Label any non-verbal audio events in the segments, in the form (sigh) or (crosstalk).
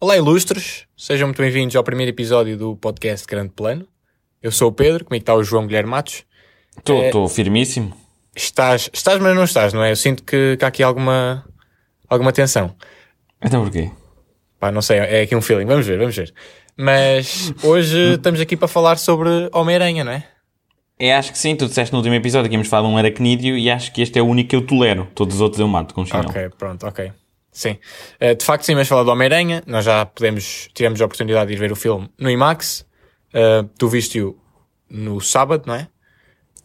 Olá, ilustres! Sejam muito bem-vindos ao primeiro episódio do podcast Grande Plano. Eu sou o Pedro, comigo está o João Guilherme Matos. Estou firmíssimo. Estás, estás, mas não estás, não é? Eu sinto que, que há aqui alguma, alguma tensão. Então porquê? Pá, não sei, é aqui um feeling. Vamos ver, vamos ver. Mas hoje (laughs) estamos aqui para falar sobre Homem-Aranha, não é? É, acho que sim. Tu disseste no último episódio que íamos falar de um aracnídeo e acho que este é o único que eu tolero. Todos os outros eu mato com o chinelo. Ok, pronto, ok. Sim. Uh, de facto, sim, mas falar do Homem-Aranha. Nós já podemos, tivemos a oportunidade de ir ver o filme no IMAX. Uh, tu viste-o no sábado, não é?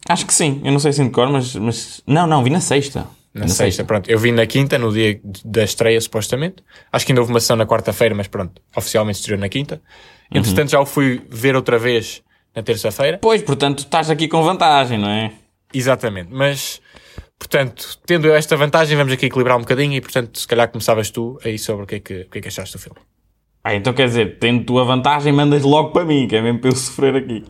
Acho que sim. Eu não sei se de cor, mas, mas... Não, não, vi na sexta. Na, na sexta, sexta, pronto. Eu vi na quinta, no dia da estreia, supostamente. Acho que ainda houve uma sessão na quarta-feira, mas pronto, oficialmente estreou na quinta. Entretanto, uhum. já o fui ver outra vez na terça-feira. Pois, portanto, estás aqui com vantagem, não é? Exatamente, mas Portanto, tendo eu esta vantagem, vamos aqui equilibrar um bocadinho e, portanto, se calhar começavas tu aí sobre o que é que, o que, é que achaste do filme. Ah, então quer dizer, tendo tu a vantagem, mandas logo para mim, que é mesmo para eu (laughs) sofrer aqui.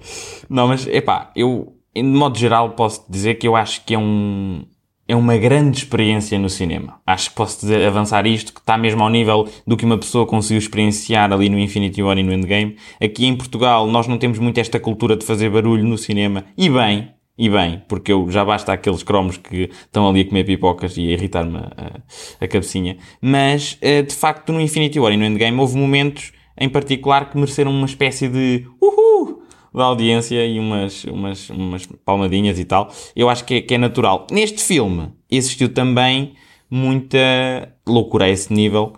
Não, mas, epá, eu, de modo geral, posso dizer que eu acho que é um, é uma grande experiência no cinema. Acho que posso dizer, avançar isto, que está mesmo ao nível do que uma pessoa conseguiu experienciar ali no Infinity War e no Endgame. Aqui em Portugal, nós não temos muito esta cultura de fazer barulho no cinema. E bem, e bem, porque eu já basta aqueles cromos que estão ali a comer pipocas e a irritar-me a, a, cabecinha. Mas, eh, de facto, no Infinity War e no Endgame houve momentos em particular que mereceram uma espécie de uhul da audiência e umas, umas, umas palmadinhas e tal. Eu acho que é, que é natural. Neste filme existiu também muita loucura a esse nível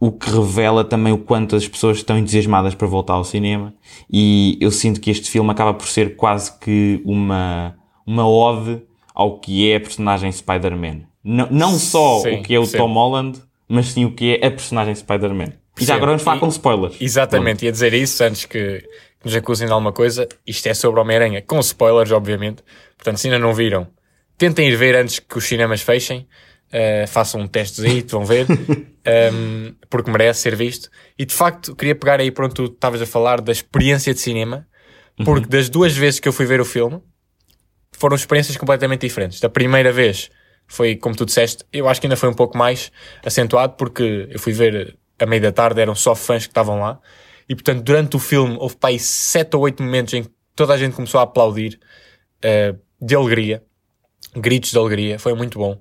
o que revela também o quanto as pessoas estão entusiasmadas para voltar ao cinema e eu sinto que este filme acaba por ser quase que uma, uma ode ao que é a personagem Spider-Man. Não, não só sim, o que é o sim. Tom Holland, mas sim o que é a personagem Spider-Man. E já agora vamos falar e, com spoilers. Exatamente, Pronto. ia dizer isso antes que nos acusem de alguma coisa. Isto é sobre Homem-Aranha, com spoilers, obviamente. Portanto, se ainda não viram, tentem ir ver antes que os cinemas fechem. Uh, façam um testezinho, vão ver, um, (laughs) ehm, porque merece ser visto. E de facto, queria pegar aí, pronto, tu estavas a falar da experiência de cinema, porque uhum. das duas vezes que eu fui ver o filme, foram experiências completamente diferentes. Da primeira vez foi, como tu disseste, eu acho que ainda foi um pouco mais acentuado, porque eu fui ver a meio da tarde, eram só fãs que estavam lá, e portanto, durante o filme, houve para aí sete ou oito momentos em que toda a gente começou a aplaudir uh, de alegria, gritos de alegria, foi muito bom.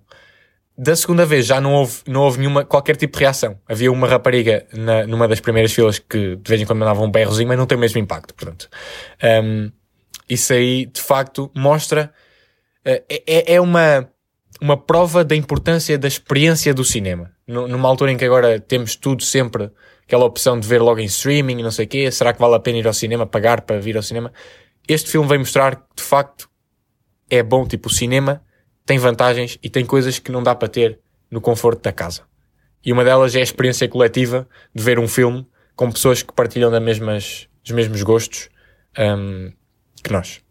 Da segunda vez já não houve, não houve nenhuma, qualquer tipo de reação. Havia uma rapariga na, numa das primeiras filas que de vez em quando mandava um berrozinho, mas não tem o mesmo impacto, portanto. Um, isso aí, de facto, mostra. Uh, é, é uma, uma prova da importância da experiência do cinema. numa altura em que agora temos tudo sempre aquela opção de ver logo em streaming e não sei o quê, será que vale a pena ir ao cinema, pagar para vir ao cinema? Este filme vem mostrar que, de facto, é bom, tipo, o cinema tem vantagens e tem coisas que não dá para ter no conforto da casa. E uma delas é a experiência coletiva de ver um filme com pessoas que partilham das mesmas, dos mesmos gostos um, que nós.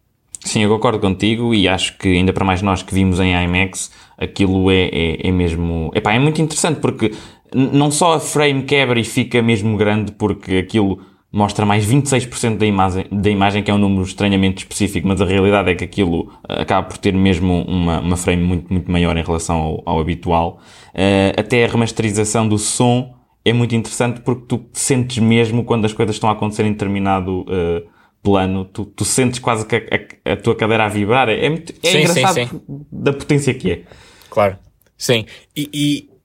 Sim, eu concordo contigo e acho que ainda para mais nós que vimos em IMAX, aquilo é, é, é mesmo. Epá, é muito interessante porque não só a frame quebra e fica mesmo grande porque aquilo mostra mais 26% da imagem, da imagem, que é um número estranhamente específico, mas a realidade é que aquilo eh, acaba por ter mesmo uma, uma frame muito, muito maior em relação ao, ao habitual. Uh, até a remasterização do som é muito interessante porque tu sentes mesmo quando as coisas estão a acontecer em determinado uh, plano, tu, tu, sentes quase que a, a, a, tua cadeira a vibrar. É, muito, é sim, engraçado sim, sim. da potência que é. Claro, sim. E, e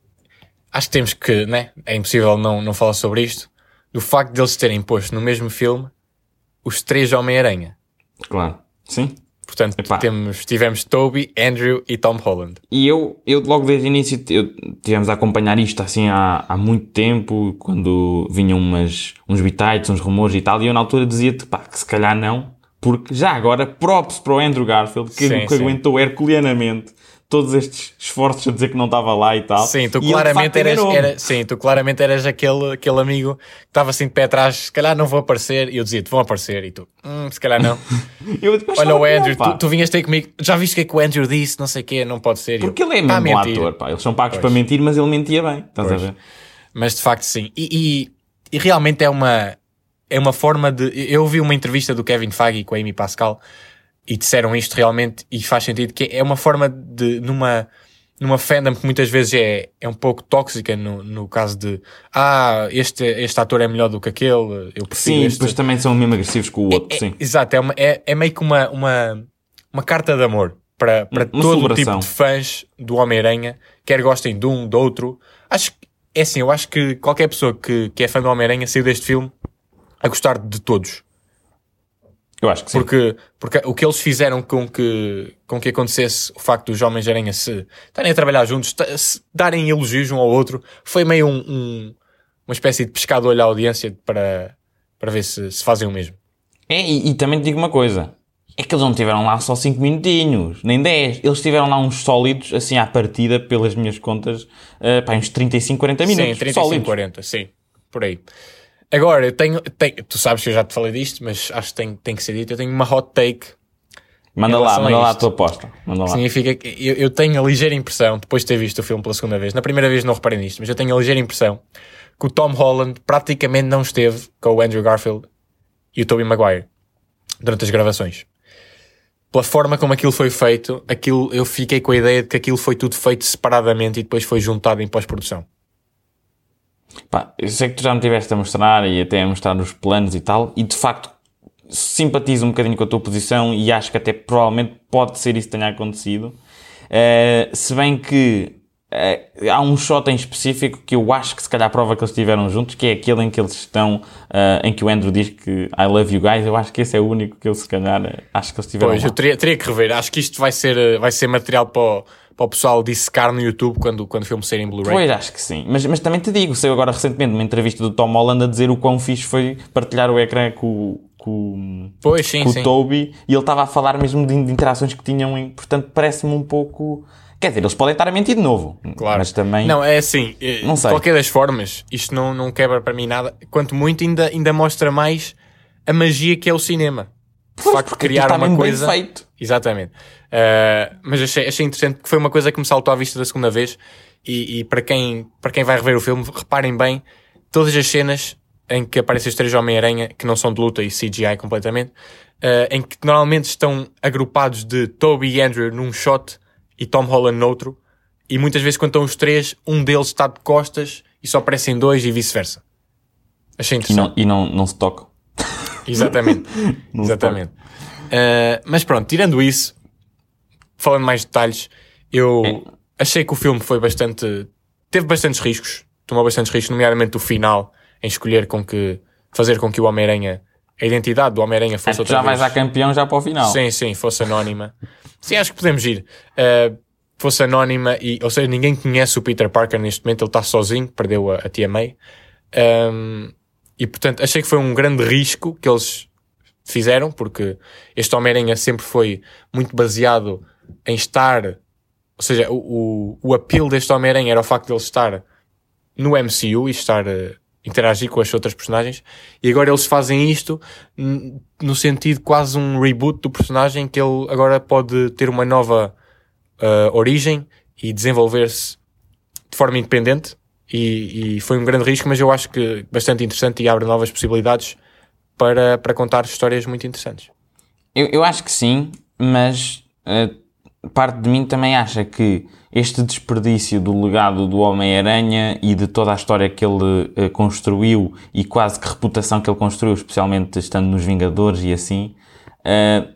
acho que temos que, né? É impossível não, não falar sobre isto do facto de eles terem posto no mesmo filme os três Homem-Aranha. Claro, sim. Portanto, temos, tivemos Toby, Andrew e Tom Holland. E eu, eu logo desde o início, eu, tivemos a acompanhar isto assim há, há muito tempo, quando vinham umas, uns bitites, uns rumores e tal, e eu na altura dizia-te, pá, que se calhar não, porque já agora, props para o Andrew Garfield, que, sim, que aguentou herculeanamente todos estes esforços a dizer que não estava lá e tal. Sim, tu e claramente eras, era, sim, tu claramente eras aquele, aquele amigo que estava assim de pé atrás, se calhar não vou aparecer, e eu dizia-te, vão aparecer, e tu, hum, se calhar não. (laughs) eu, Olha o Andrew, não, tu, tu vinhas ter comigo, já viste o que é que o Andrew disse, não sei o quê, não pode ser. Porque eu, ele é mesmo um ator, pá, eles são pagos pois. para mentir, mas ele mentia bem, estás pois. a ver? Mas de facto sim, e, e, e realmente é uma, é uma forma de, eu ouvi uma entrevista do Kevin Feige com a Amy Pascal, e disseram isto realmente e faz sentido que é uma forma de, numa, numa fandom que muitas vezes é, é um pouco tóxica no, no caso de ah, este, este ator é melhor do que aquele, eu prefiro Sim, este. depois também são mesmo agressivos com o outro, É- sim. Exato, é, uma- é, é meio que uma, uma, uma carta de amor para, para Uma todo o tipo de fãs do Homem-Aranha, quer gostem de um, do outro. Acho que, é assim, eu acho que qualquer pessoa que, que é fã do Homem-Aranha saiu deste filme a gostar de todos. Eu acho que sim. Porque, porque o que eles fizeram com que, com que acontecesse o facto dos Homens-Aranha se estarem a trabalhar juntos, se darem elogios um ao outro, foi meio um, um- uma espécie de pescado olho à audiência para, para ver se, se fazem o mesmo. É, e, e também te digo uma coisa. É que eles não tiveram lá só 5 minutinhos, nem 10. Eles tiveram lá uns sólidos, assim, à partida, pelas minhas contas, uh, pá, uns 35, 40 minutos. Sim, 35, sólidos. 40, sim, por aí. Agora, eu tenho, tenho- tu sabes que eu já te falei disto, mas acho que tem, tem que ser dito. Eu tenho uma hot take. Manda lá, manda lá a tua aposta. Manda lá. Significa que eu, eu tenho a ligeira impressão, depois de ter visto o filme pela segunda vez, na primeira vez não reparei nisto, mas eu tenho a ligeira impressão que o Tom Holland praticamente não esteve com o Andrew Garfield e o Tobey Maguire durante as gravações. Pela forma como aquilo foi feito, aquilo, eu fiquei com a ideia de que aquilo foi tudo feito separadamente e depois foi juntado em pós-produção. Pá, eu sei que tu já me tiveste a mostrar e até a mostrar os planos e tal, e de facto simpatizo um bocadinho com a tua posição e acho que até provavelmente pode ser isso que tenha acontecido. Eh, se bem que eh, há um shot em específico que eu acho que se calhar prova que eles estiveram juntos, que é aquele em que eles estão, eh, em que o Andrew diz que I love you guys. Eu acho que esse é o único que eu se calhar acho que eles estiveram Pois, lá. eu teria, teria que rever. Acho que isto vai ser, vai ser material para o, para o pessoal dissecar no YouTube quando, quando o filme sair em Blu-ray. Pois, acho que sim. Mas, mas também te digo, saiu agora recentemente uma entrevista do Tom Holland a dizer o quão fixe foi partilhar o ecrã com, com, Pois, sim, com sim. o Toby e ele estava a falar mesmo de, de interações que tinham, em, portanto parece-me um pouco. Quer dizer, eles podem estar a mentir de novo, Claro. mas também. Não, é assim. eh, Não de sei. qualquer das formas, isto não, não quebra para mim nada. Quanto muito, ainda, ainda mostra mais a magia que é o cinema. De Pois, facto, criar está uma bem coisa. feito. Exatamente. Eh, mas achei, achei interessante porque foi uma coisa que me saltou à vista da segunda vez. E, e para, quem, para quem vai rever o filme, reparem bem todas as cenas em que aparecem os três Homem-Aranha, que não são de luta e CGI completamente, eh, em que normalmente estão agrupados de Toby e Andrew num shot e Tom Holland noutro, e muitas vezes quando estão os três, um deles está de costas e só aparecem dois e vice-versa. Achei E, interessante. não, e não, não se tocam. Exatamente. (laughs) Exatamente. Uh, mas pronto, tirando isso, falando mais detalhes, eu É. achei que o filme foi bastante. teve bastantes riscos, tomou bastantes riscos, nomeadamente o final, em escolher com que. fazer com que o Homem-Aranha. a identidade do Homem-Aranha fosse Tu outra já vais vez. a campeão já para o final. Sim, sim, fosse anónima. sim, acho que podemos ir. Uh, fosse anónima e, ou seja, ninguém conhece o Peter Parker neste momento, ele está sozinho, perdeu a, a tia May. Um, e portanto, achei que foi um grande risco que eles fizeram, porque este Homem-Aranha sempre foi muito baseado em estar, ou seja, o, o, o apelo deste Homem-Aranha era o facto de ele estar no MCU e estar a interagir com as outras personagens, e agora eles fazem isto no sentido quase um reboot do personagem que ele agora pode ter uma nova ah, origem e desenvolver-se de forma independente e, e foi um grande risco, mas eu acho que bastante interessante e abre novas possibilidades para, para contar histórias muito interessantes. Eu, eu acho que sim, mas eh, parte de mim também acha que este desperdício do legado do Homem-Aranha e de toda a história que ele eh, construiu e quase que reputação que ele construiu, especialmente estando nos Vingadores e assim, eh,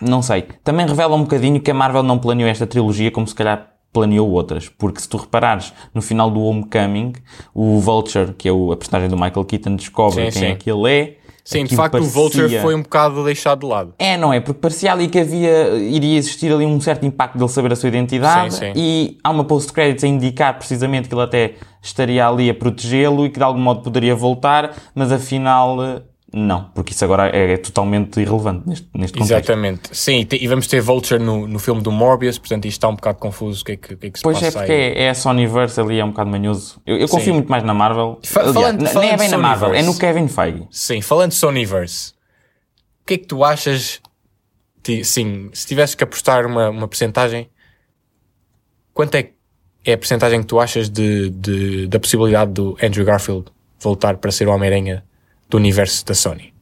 não sei. Também revela um bocadinho que a Marvel não planeou esta trilogia como se calhar planeou outras. Porque se tu reparares, no final do Homecoming, o Vulture, que é o, a personagem do Michael Keaton, descobre Sim, quem sim. é que ele é. Sim, de facto o Vulture parecia- foi um bocado deixado de lado. é, não é? Porque parecia ali que havia, iria existir ali um certo impacto dele saber a sua identidade Sim, sim. e há uma post-credits a indicar precisamente que ele até estaria ali a protegê-lo e que de algum modo poderia voltar, mas afinal eh, não, porque isso agora é, é totalmente irrelevante neste, neste contexto. Exatamente. Sim, e, te- e vamos ter Vulture no, no filme do Morbius, portanto isto está um bocado confuso o que é que, que, é que se Pois é, passa porque aí. é, é a Sonyverse ali, é um bocado manhoso. Eu, eu confio Sim. muito mais na Marvel. Fa- Aliás, falando- falando nem é bem na Marvel, é no Kevin Feige. Sim, falando de Sonyverse, o que é que tu achas? ti- Sim, se tivesses que apostar uma, uma percentagem, quanto é, é a percentagem que tu achas de, de- da possibilidade do Andrew Garfield voltar para ser o Homem-Aranha do universo da Sony?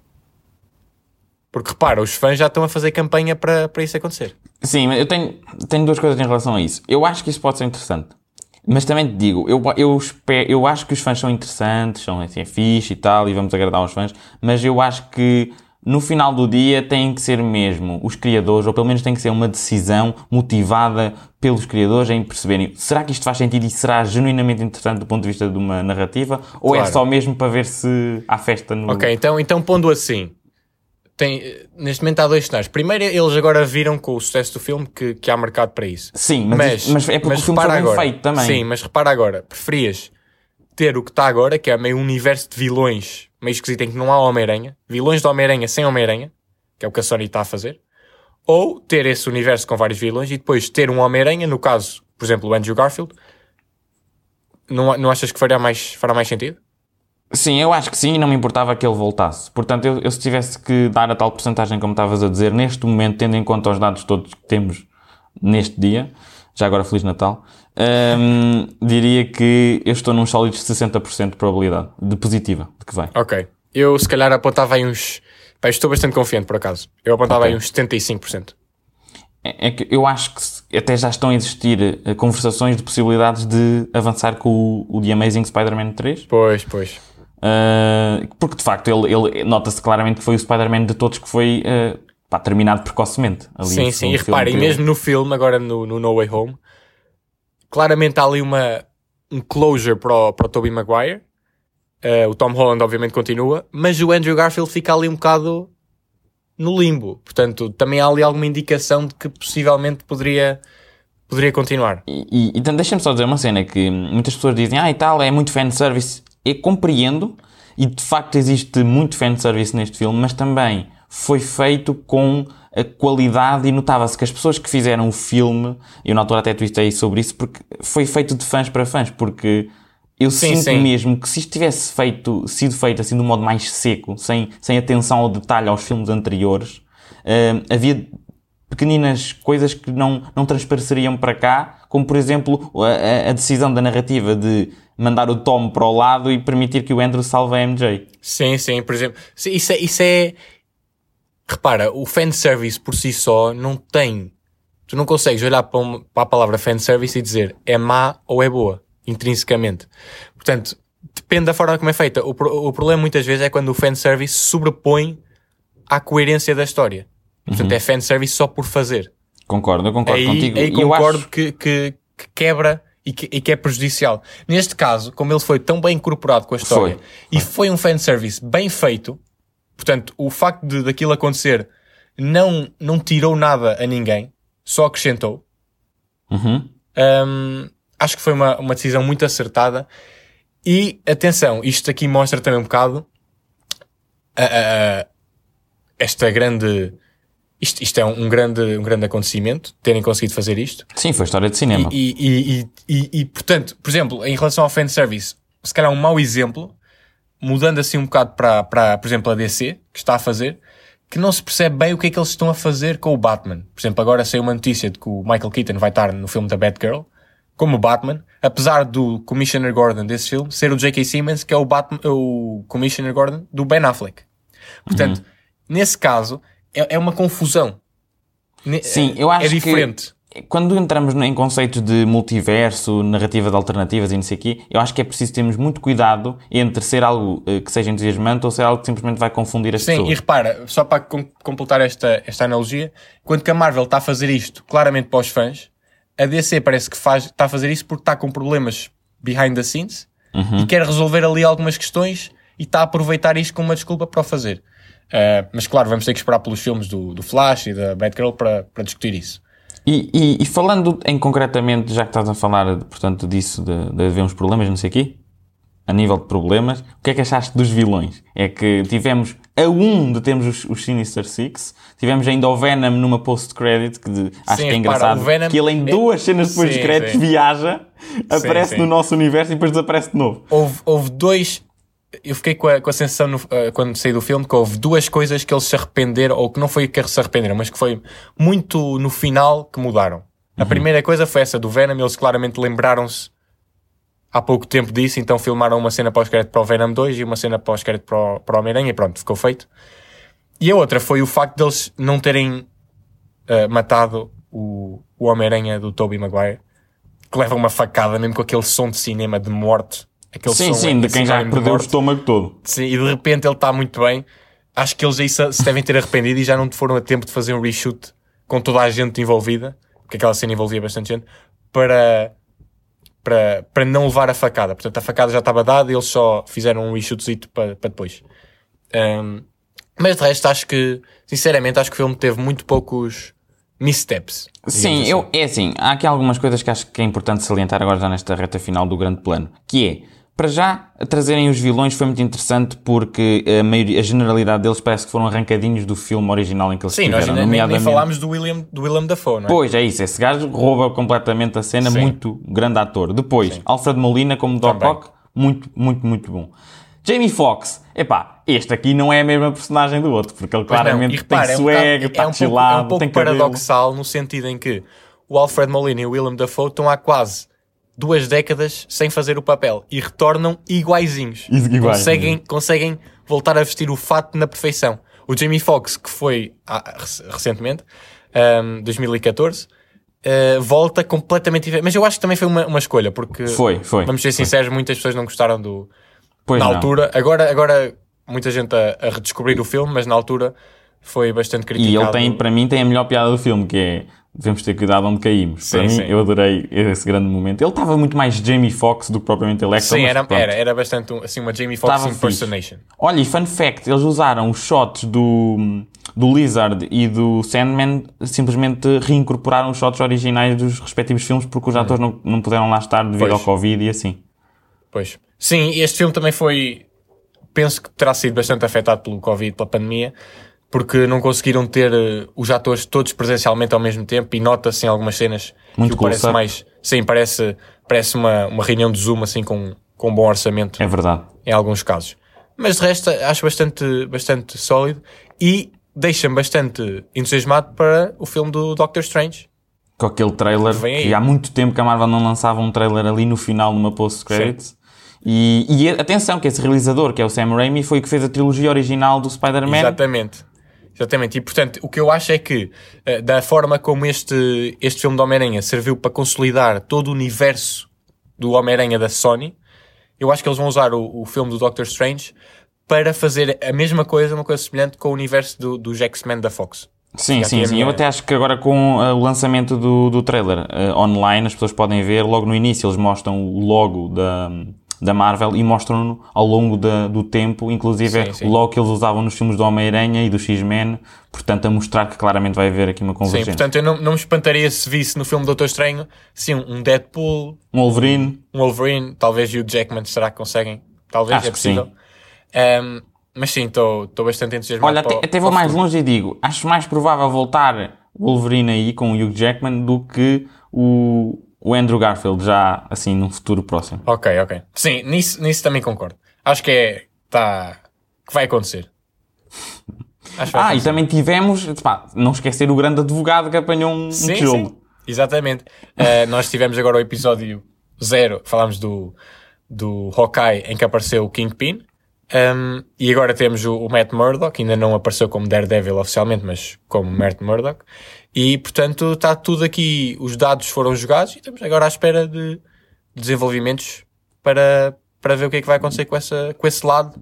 Porque repara, os fãs já estão a fazer campanha para, para isso acontecer. Sim, mas eu tenho, tenho duas coisas em relação a isso. Eu acho que isso pode ser interessante. Mas também te digo, eu, eu, espero, eu acho que os fãs são interessantes, são assim, é fixe e tal, e vamos agradar aos fãs, mas eu acho que no final do dia têm que ser mesmo os criadores, ou pelo menos tem que ser uma decisão motivada pelos criadores em perceberem será que isto faz sentido e será genuinamente interessante do ponto de vista de uma narrativa, ou é Claro. só mesmo para ver se há festa no. Ok, então, então pondo assim, tem, neste momento há dois cenários. Primeiro, eles agora viram com o sucesso do filme que, que há mercado para isso. Sim, mas, mas, é porque o filme foi bem agora, feito também. Sim, mas repara agora, preferias ter o que está agora, que é meio universo de vilões meio esquisito em que não há Homem-Aranha, vilões de Homem-Aranha sem Homem-Aranha, que é o que a Sony está a fazer, ou ter esse universo com vários vilões e depois ter um Homem-Aranha, no caso, por exemplo, o Andrew Garfield, não, não achas que fará mais, fará mais sentido? Sim, eu acho que sim e não me importava que ele voltasse. Portanto, eu, eu se tivesse que dar a tal porcentagem como estavas a dizer, neste momento, tendo em conta os dados todos que temos neste dia, já agora Feliz Natal, hum, diria que eu estou num sólido de 60% de probabilidade, de positiva, de que vai. Ok. Eu se calhar apontava aí uns. Pá, estou bastante confiante por acaso. Eu apontava Ok. aí uns 75%. É, é que eu acho que até já estão a existir eh, conversações de possibilidades de avançar com o, o The Amazing Spider-Man 3. Pois, pois. Uh, porque de facto ele, ele nota-se claramente que foi o Spider-Man de todos que foi uh, pá, terminado precocemente. Ali Sim, sim. E reparem, mesmo no filme, agora no, no No Way Home, claramente há ali uma, um closure para o, para o Tobey Maguire. Eh, o Tom Holland, obviamente, continua, mas o Andrew Garfield fica ali um bocado no limbo. Portanto, também há ali alguma indicação de que possivelmente poderia, poderia continuar. E, e, então deixa-me só dizer uma cena que muitas pessoas dizem, ah e tal, é muito fanservice. Eu compreendo, e de facto existe muito fanservice neste filme, mas também foi feito com a qualidade e notava-se que as pessoas que fizeram o filme, eu na altura até tuitei sobre isso, porque foi feito de fãs para fãs, porque eu Sim, sinto sim. mesmo que se isto tivesse feito, sido feito assim de um modo mais seco, sem, sem atenção ao detalhe aos filmes anteriores, hum, havia pequeninas coisas que não, não transpareceriam para cá, como por exemplo a, a- decisão da narrativa de mandar o Tom para o lado e permitir que o Andrew salve a MJ. Sim, sim, por exemplo. Isso é, isso é. Repara, o fanservice por si só não tem. Tu não consegues olhar para, uma- para a palavra fanservice e dizer é má ou é boa, intrinsecamente. Portanto, depende da forma como é feita. O, o problema muitas vezes é quando o fanservice se sobrepõe à coerência da história. Portanto, é fanservice só por fazer. Concordo, eu concordo Aí, contigo. aí eu concordo acho- que, que- que quebra e que, e que é prejudicial. Neste caso, como ele foi tão bem incorporado com a história Foi. e foi um fanservice bem feito, portanto, o facto de daquilo acontecer não, não tirou nada a ninguém, só acrescentou. Uhum. Hum, acho que foi uma, uma decisão muito acertada. E atenção, isto aqui mostra também um bocado a- a- a- esta grande. Isto, isto é um grande, um grande acontecimento, terem conseguido fazer isto. Sim, foi história de cinema. E, e, e, e, e, portanto, por exemplo, em relação ao fanservice, se calhar um mau exemplo, mudando assim um bocado para, para, por exemplo, a DC, que está a fazer, que não se percebe bem o que é que eles estão a fazer com o Batman. Por exemplo, agora saiu uma notícia de que o Michael Keaton vai estar no filme da Batgirl, como Batman, apesar do Commissioner Gordon desse filme ser o J.K. Simmons, que é o, Batman, o Commissioner Gordon do Ben Affleck. Portanto, nesse caso, é, é uma confusão. Sim, eu acho é diferente. que quando entramos em conceitos de multiverso, narrativa de alternativas e não sei o quê, eu acho que é preciso termos muito cuidado entre ser algo eh, que seja entusiasmante ou ser algo que simplesmente vai confundir as Sim, pessoas. e repara, só para com- completar esta, esta analogia, que a Marvel está a fazer isto claramente para os fãs, a DC parece que faz, está a fazer isso porque está com problemas behind the scenes Uhum. e quer resolver ali algumas questões e está a aproveitar isto como uma desculpa para o fazer. Ah, mas claro, vamos ter que esperar pelos filmes do, do Flash e da Batgirl para, para discutir isso. E, e- e falando em concretamente, já que estás a falar, portanto, disso, de, de haver uns problemas, não sei o quê, a nível de problemas, o que é que achaste dos vilões? É que tivemos a um de termos os, os Sinister Six, tivemos ainda o Venom numa post-credit, que de- acho Sim, que é engraçado, que ele em é- duas cenas depois Sim, dos créditos sim. viaja, aparece sim. no nosso universo e depois desaparece de novo. Houve, houve dois. Eu fiquei com a, com a sensação no- ah, quando saí do filme que houve duas coisas que eles se arrependeram, ou que não foi que se arrependeram, mas que foi muito no final que mudaram. A primeira coisa foi essa do Venom, eles claramente lembraram-se há pouco tempo disso, então filmaram uma cena pós-crédito para o Venom 2 e uma cena pós-crédito para o, para o Homem-Aranha e pronto, ficou feito. e a outra foi o facto deles não terem uh, matado o, o Homem-Aranha do Tobey Maguire, que leva uma facada mesmo com aquele som de cinema de morte. Aquele sim, som sim, de quem já sinónimo perdeu o estômago todo. Sim, e de repente ele está muito bem. Acho que eles aí se, se devem ter arrependido e já não foram a tempo de fazer um reshoot com toda a gente envolvida, porque aquela cena envolvia bastante gente, para, para, para não levar a facada. Portanto, a facada já estava dada e eles só fizeram um reshootzito para, para depois. Um, mas de resto, acho que, sinceramente, acho que o filme teve muito poucos missteps. Sim, digamos eu, assim. é assim, há aqui algumas coisas que acho que é importante salientar agora já nesta reta final do grande plano, que é, para já, trazerem os vilões foi muito interessante porque a, maioria, a generalidade deles parece que foram arrancadinhos do filme original em que eles Sim, nós nem, nem nomeadamente... falámos do William, do William Dafoe, não é? Pois, é isso, esse gajo rouba completamente a cena, Sim. muito grande ator. Depois, Alfred Molina como Doc. Ock, muito, muito, muito bom. Jamie Foxx, epá, este aqui não é a mesma personagem do outro, porque ele Pois claramente repara, tem é um swag, está é um pouco, chilado, é um pouco tem cabelo. paradoxal no sentido em que o Alfred Molina e o Willem Dafoe estão há quase duas décadas sem fazer o papel e retornam iguaizinhos. Is- iguais, conseguem, conseguem voltar a vestir o fato na perfeição. O Jamie Foxx, que foi ah, rec- recentemente, um, 2014, uh, volta completamente diferente. Mas eu acho que também foi uma, uma escolha, porque Foi, foi. vamos ser sinceros, muitas pessoas não gostaram do, Pois na não. altura. Agora, agora muita gente a, a redescobrir o filme, mas na altura foi bastante criticado. E ele tem, para mim, tem a melhor piada do filme, que é devemos ter cuidado onde caímos. Sim, para mim, sim. eu adorei esse grande momento. Ele estava muito mais Jamie Foxx do que propriamente Electro, Sim, era, era, era bastante um- assim, uma Jamie Foxx impersonation. Olha, e fun fact, eles usaram os shots do, do Lizard e do Sandman, simplesmente reincorporaram os shots originais dos respectivos filmes porque os atores não, não puderam lá estar devido Pois. ao Covid e assim. Pois. Sim, este filme também foi. Penso que terá sido bastante afetado pelo Covid, pela pandemia, porque não conseguiram ter eh, os atores todos presencialmente ao mesmo tempo e nota-se em algumas cenas Muito que parece close-up. mais. Sim, parece, parece uma, uma reunião de Zoom assim com, com um bom orçamento É verdade. em alguns casos. Mas de resto acho bastante, bastante sólido e deixa-me bastante entusiasmado para o filme do Doctor Strange. Com aquele trailer, aí. que há muito tempo que a Marvel não lançava um trailer ali no final, numa post-credits. E, e atenção, que esse realizador, que é o Sam Raimi, foi o que fez a trilogia original do Spider-Man. Exatamente. Exatamente. E portanto, o que eu acho é que, eh, da forma como este, este filme do Homem-Aranha serviu para consolidar todo o universo do Homem-Aranha da Sony, eu acho que eles vão usar o, o filme do Doctor Strange para fazer a mesma coisa, uma coisa semelhante com o universo do, dos X-Men da Fox. Sim, Já sim, sim. minha- Eu até acho que agora com uh, o lançamento do, do trailer uh, online, as pessoas podem ver, logo no início eles mostram o logo da, da Marvel e mostram-no ao longo da- do tempo, inclusive Sim, sim. o logo que eles usavam nos filmes do Homem-Aranha e do X-Men, portanto a mostrar que claramente vai haver aqui uma Sim, convergência. portanto, eu não, não me espantaria se visse no filme Doutor Estranho, sim, um Deadpool, Um Wolverine, um Wolverine, talvez Hugh Jackman, será que conseguem? Talvez, Acho é que possível. Ehm, mas sim, estou bastante entusiasmado. olha, para o- até, até vou o mais futuro. longe e digo, acho mais provável voltar o Wolverine aí com o Hugh Jackman do que o, o Andrew Garfield já assim num futuro próximo. Ok, ok. Sim, nisso, nisso também concordo. Acho que é. Tá, que vai acontecer. (laughs) Acho que vai Ah, e também tivemos, pá, não esquecer o grande advogado que apanhou um, um Sim, tijolo. sim. Exatamente. Eh, (laughs) nós tivemos agora o episódio zero, falámos do, do Hawkeye em que apareceu o Kingpin. Um, e agora temos o, o Matt Murdock, ainda não apareceu como Daredevil oficialmente, mas como Matt Murdock. E portanto está tudo aqui, os dados foram jogados e estamos agora à espera de desenvolvimentos para, para ver o que é que vai acontecer com, essa, com esse lado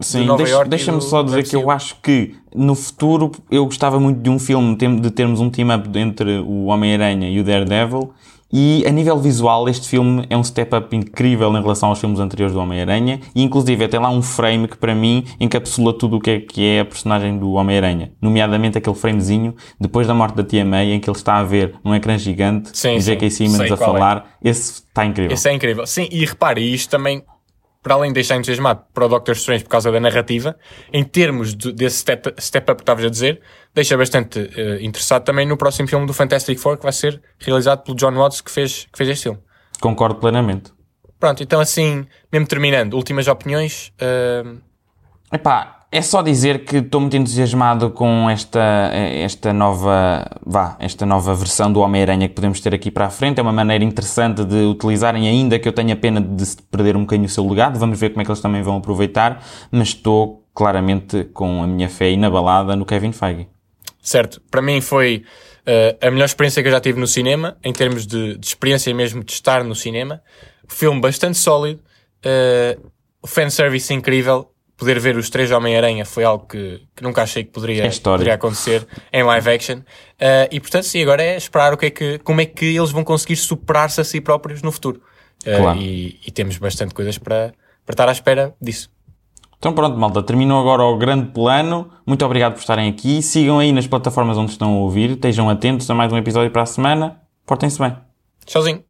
Sim, Nova deixa- Iorque e deixa-me do- só dizer que eu acho que no futuro eu gostava muito de um filme, de termos um team-up entre o Homem-Aranha e o Daredevil. E a nível visual, este filme é um step-up incrível em relação aos filmes anteriores do Homem-Aranha. E inclusive tem lá um frame que para mim encapsula tudo o que é, que é a personagem do Homem-Aranha. Nomeadamente aquele framezinho depois da morte da Tia May, em que ele está a ver num ecrã gigante Sim, e. J.K. Simmons a é. falar. Esse está incrível. Esse é incrível. Sim, e repare, isto também, para além de deixar entusiasmado para o Doctor Strange por causa da narrativa, em termos de- desse step, step up que estavas a dizer, deixa bastante eh, interessado também no próximo filme do Fantastic Four, que vai ser realizado pelo John Watts, que fez, que fez este filme. Concordo plenamente. Pronto, então assim, mesmo terminando, últimas opiniões. eh, Epá, é só dizer que estou muito entusiasmado com esta, esta nova, vá, esta nova versão do Homem-Aranha que podemos ter aqui para a frente. É uma maneira interessante de utilizarem, ainda que eu tenha pena de perder um bocadinho o seu legado. Vamos ver como é que eles também vão aproveitar, mas estou claramente com a minha fé inabalada no Kevin Feige. Certo, para mim foi uh, a melhor experiência que eu já tive no cinema, em termos de, de experiência mesmo de estar no cinema. Filme bastante sólido, uh, fanservice incrível, poder ver os três Homem-Aranha foi algo que, que nunca achei que poderia, É poderia acontecer em live action. Uh, e portanto, sim, agora é esperar o que é que, como é que eles vão conseguir superar-se a si próprios no futuro. Uh, Claro. e, e temos bastante coisas para, para estar à espera disso. Então pronto, malta, terminou agora o grande plano. Muito obrigado por estarem aqui. Sigam aí nas plataformas onde estão a ouvir. Estejam atentos a mais um episódio para a semana. Portem-se bem. 小心。